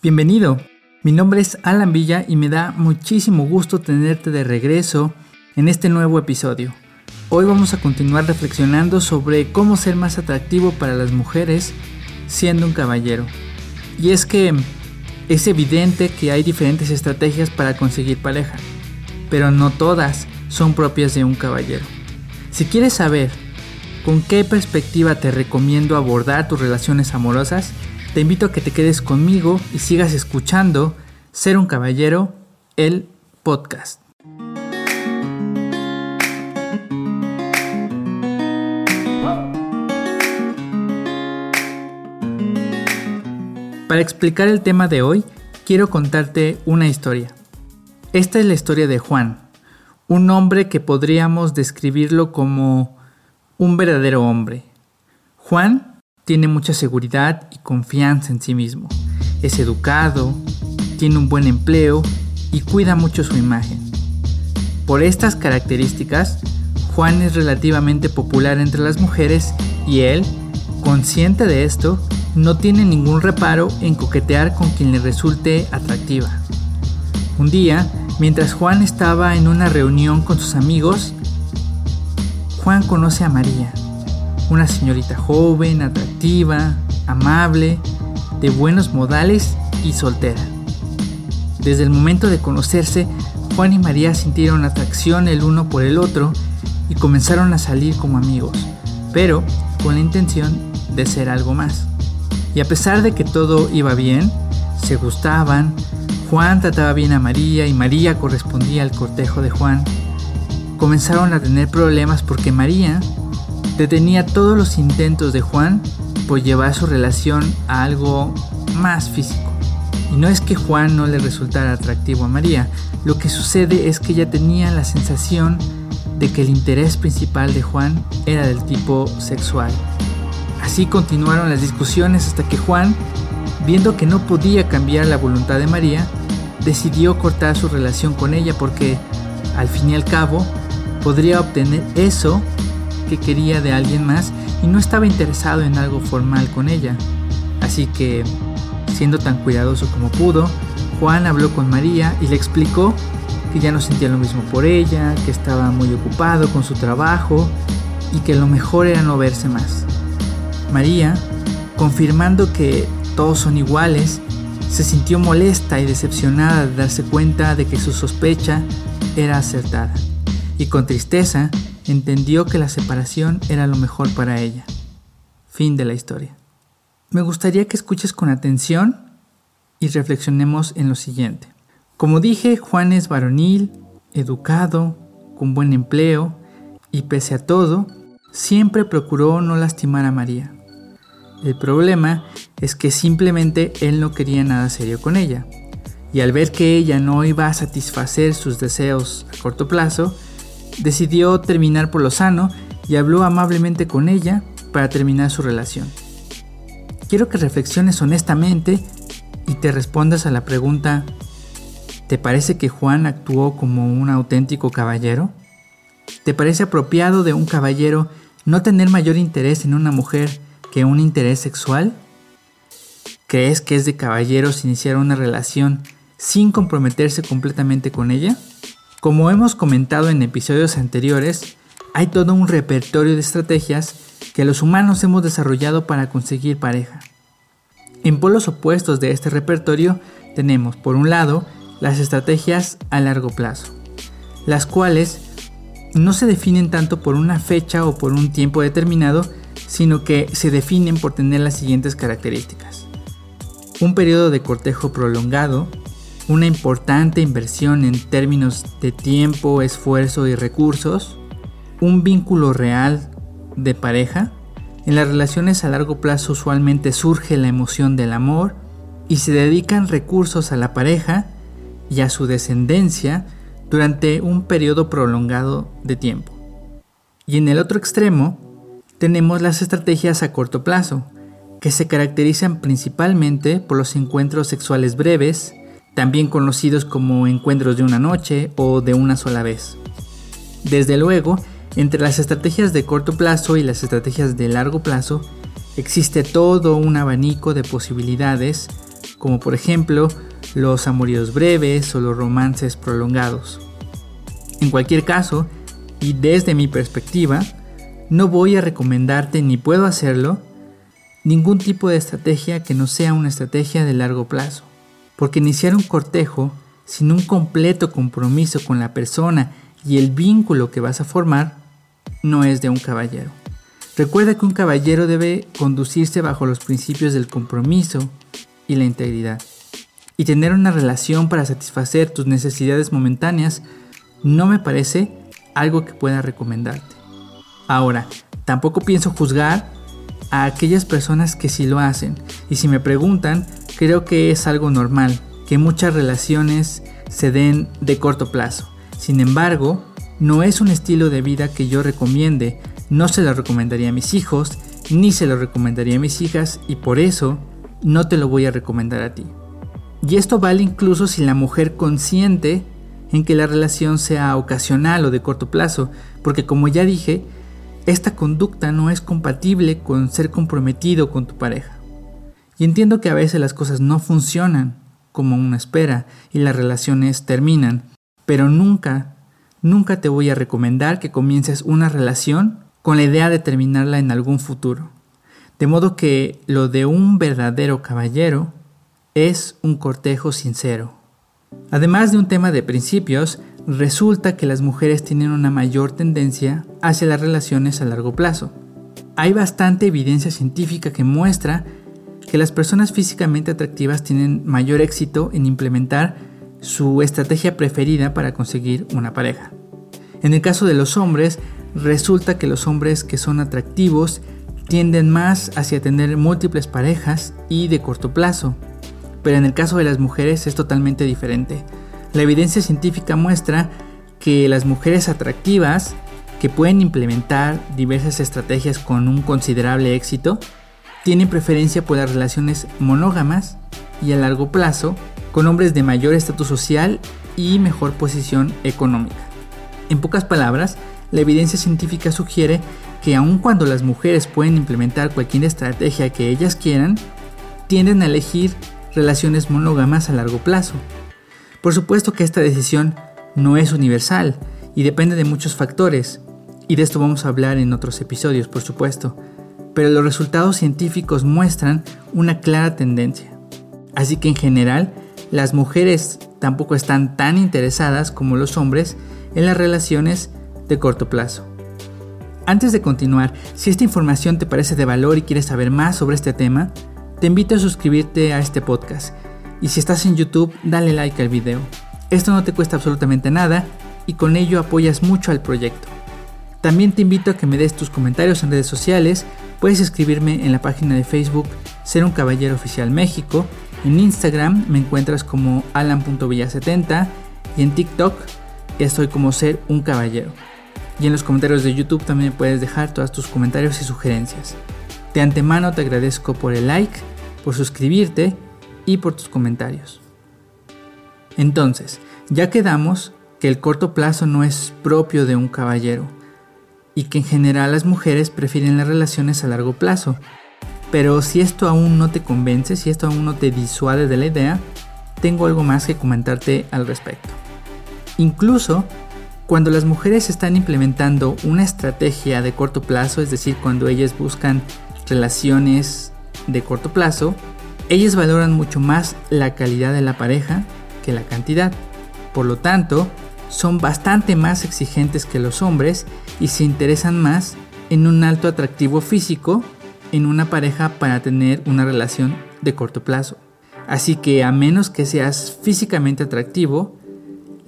Bienvenido, mi nombre es Alan Villa y me da muchísimo gusto tenerte de regreso en este nuevo episodio. Hoy vamos a continuar reflexionando sobre cómo ser más atractivo para las mujeres siendo un caballero. Y es que es evidente que hay diferentes estrategias para conseguir pareja, pero no todas son propias de un caballero. Si quieres saber con qué perspectiva te recomiendo abordar tus relaciones amorosas, te invito a que te quedes conmigo y sigas escuchando Ser un Caballero, el podcast. Para explicar el tema de hoy, quiero contarte una historia. Esta es la historia de Juan, un hombre que podríamos describirlo como un verdadero hombre. Juan tiene mucha seguridad y confianza en sí mismo. Es educado, tiene un buen empleo y cuida mucho su imagen. Por estas características, Juan es relativamente popular entre las mujeres y él, consciente de esto, no tiene ningún reparo en coquetear con quien le resulte atractiva. Un día, mientras Juan estaba en una reunión con sus amigos, Juan conoce a María, una señorita joven, atractiva, amable, de buenos modales y soltera. Desde el momento de conocerse, Juan y María sintieron atracción el uno por el otro y comenzaron a salir como amigos, pero con la intención de ser algo más. Y a pesar de que todo iba bien, se gustaban, Juan trataba bien a María y María correspondía al cortejo de Juan, comenzaron a tener problemas porque María detenía todos los intentos de Juan por llevar su relación a algo más físico. Y no es que Juan no le resultara atractivo a María, lo que sucede es que ella tenía la sensación de que el interés principal de Juan era del tipo sexual. Así continuaron las discusiones hasta que Juan, viendo que no podía cambiar la voluntad de María, decidió cortar su relación con ella porque, al fin y al cabo, podría obtener eso que quería de alguien más y no estaba interesado en algo formal con ella. Así que, siendo tan cuidadoso como pudo, Juan habló con María y le explicó que ya no sentía lo mismo por ella, que estaba muy ocupado con su trabajo y que lo mejor era no verse más. María, confirmando que todos son iguales, se sintió molesta y decepcionada de darse cuenta de que su sospecha era acertada. Y con tristeza entendió que la separación era lo mejor para ella. Fin de la historia. Me gustaría que escuches con atención y reflexionemos en lo siguiente. Como dije, Juan es varonil, educado, con buen empleo y pese a todo, siempre procuró no lastimar a María. El problema es que simplemente él no quería nada serio con ella, y al ver que ella no iba a satisfacer sus deseos a corto plazo, decidió terminar por lo sano y habló amablemente con ella para terminar su relación. Quiero que reflexiones honestamente y te respondas a la pregunta, ¿te parece que Juan actuó como un auténtico caballero? ¿Te parece apropiado de un caballero no tener mayor interés en una mujer que un interés sexual? ¿Crees que es de caballeros iniciar una relación sin comprometerse completamente con ella? Como hemos comentado en episodios anteriores, hay todo un repertorio de estrategias que los humanos hemos desarrollado para conseguir pareja. En polos opuestos de este repertorio tenemos, por un lado, las estrategias a largo plazo, las cuales no se definen tanto por una fecha o por un tiempo determinado, sino que se definen por tener las siguientes características. Un periodo de cortejo prolongado, una importante inversión en términos de tiempo, esfuerzo y recursos, un vínculo real de pareja. En las relaciones a largo plazo usualmente surge la emoción del amor y se dedican recursos a la pareja y a su descendencia durante un periodo prolongado de tiempo. Y en el otro extremo tenemos las estrategias a corto plazo, que se caracterizan principalmente por los encuentros sexuales breves, también conocidos como encuentros de una noche o de una sola vez. Desde luego, entre las estrategias de corto plazo y las estrategias de largo plazo, existe todo un abanico de posibilidades como por ejemplo los amoríos breves o los romances prolongados. En cualquier caso, y desde mi perspectiva, no voy a recomendarte ni puedo hacerlo ningún tipo de estrategia que no sea una estrategia de largo plazo, porque iniciar un cortejo sin un completo compromiso con la persona y el vínculo que vas a formar no es de un caballero. Recuerda que un caballero debe conducirse bajo los principios del compromiso y la integridad. Y tener una relación para satisfacer tus necesidades momentáneas no me parece algo que pueda recomendarte. Ahora, tampoco pienso juzgar a aquellas personas que sí lo hacen. Y si me preguntan, creo que es algo normal, que muchas relaciones se den de corto plazo. Sin embargo, no es un estilo de vida que yo recomiende, no se lo recomendaría a mis hijos, ni se lo recomendaría a mis hijas y por eso no te lo voy a recomendar a ti. Y esto vale incluso si la mujer consiente en que la relación sea ocasional o de corto plazo, porque como ya dije, esta conducta no es compatible con ser comprometido con tu pareja. Y entiendo que a veces las cosas no funcionan como uno espera y las relaciones terminan, pero nunca, nunca te voy a recomendar que comiences una relación con la idea de terminarla en algún futuro. De modo que lo de un verdadero caballero es un cortejo sincero. Además de un tema de principios, resulta que las mujeres tienen una mayor tendencia hacia las relaciones a largo plazo. Hay bastante evidencia científica que muestra que las personas físicamente atractivas tienen mayor éxito en implementar su estrategia preferida para conseguir una pareja. En el caso de los hombres, resulta que los hombres que son atractivos tienden más hacia tener múltiples parejas y de corto plazo, pero en el caso de las mujeres es totalmente diferente. La evidencia científica muestra que las mujeres atractivas que pueden implementar diversas estrategias con un considerable éxito tienen preferencia por las relaciones monógamas y a largo plazo con hombres de mayor estatus social y mejor posición económica. En pocas palabras, la evidencia científica sugiere que aun cuando las mujeres pueden implementar cualquier estrategia que ellas quieran, tienden a elegir relaciones monógamas a largo plazo. Por supuesto que esta decisión no es universal y depende de muchos factores, y de esto vamos a hablar en otros episodios, por supuesto, pero los resultados científicos muestran una clara tendencia. Así que en general, las mujeres tampoco están tan interesadas como los hombres en las relaciones de corto plazo. Antes de continuar, si esta información te parece de valor y quieres saber más sobre este tema, te invito a suscribirte a este podcast y si estás en YouTube, dale like al video. Esto no te cuesta absolutamente nada y con ello apoyas mucho al proyecto. También te invito a que me des tus comentarios en redes sociales, puedes escribirme en la página de Facebook Ser un Caballero Oficial México, en Instagram me encuentras como alan.villa70 y en TikTok estoy como Ser un Caballero. Y en los comentarios de YouTube también puedes dejar todos tus comentarios y sugerencias. De antemano te agradezco por el like, por suscribirte y por tus comentarios. Entonces, ya quedamos que el corto plazo no es propio de un caballero y que en general las mujeres prefieren las relaciones a largo plazo. Pero si esto aún no te convence, si esto aún no te disuade de la idea, tengo algo más que comentarte al respecto. Incluso cuando las mujeres están implementando una estrategia de corto plazo, es decir, cuando ellas buscan relaciones de corto plazo, ellas valoran mucho más la calidad de la pareja que la cantidad. Por lo tanto, son bastante más exigentes que los hombres y se interesan más en un alto atractivo físico en una pareja para tener una relación de corto plazo. Así que a menos que seas físicamente atractivo,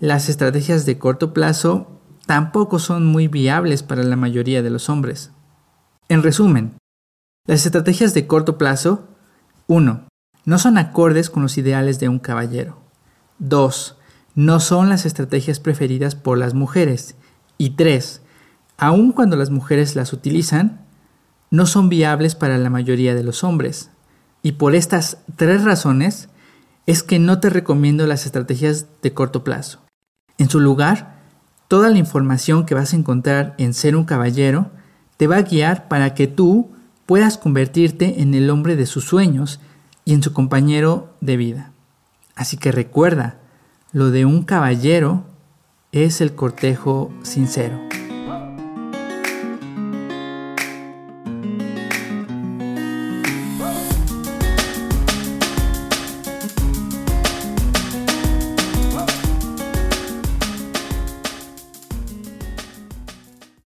las estrategias de corto plazo tampoco son muy viables para la mayoría de los hombres. En resumen, las estrategias de corto plazo 1. No son acordes con los ideales de un caballero. 2. No son las estrategias preferidas por las mujeres. Y 3. Aun cuando las mujeres las utilizan, no son viables para la mayoría de los hombres. Y por estas tres razones es que no te recomiendo las estrategias de corto plazo. En su lugar, toda la información que vas a encontrar en Ser un Caballero te va a guiar para que tú puedas convertirte en el hombre de sus sueños y en su compañero de vida. Así que recuerda, lo de un caballero es el cortejo sincero.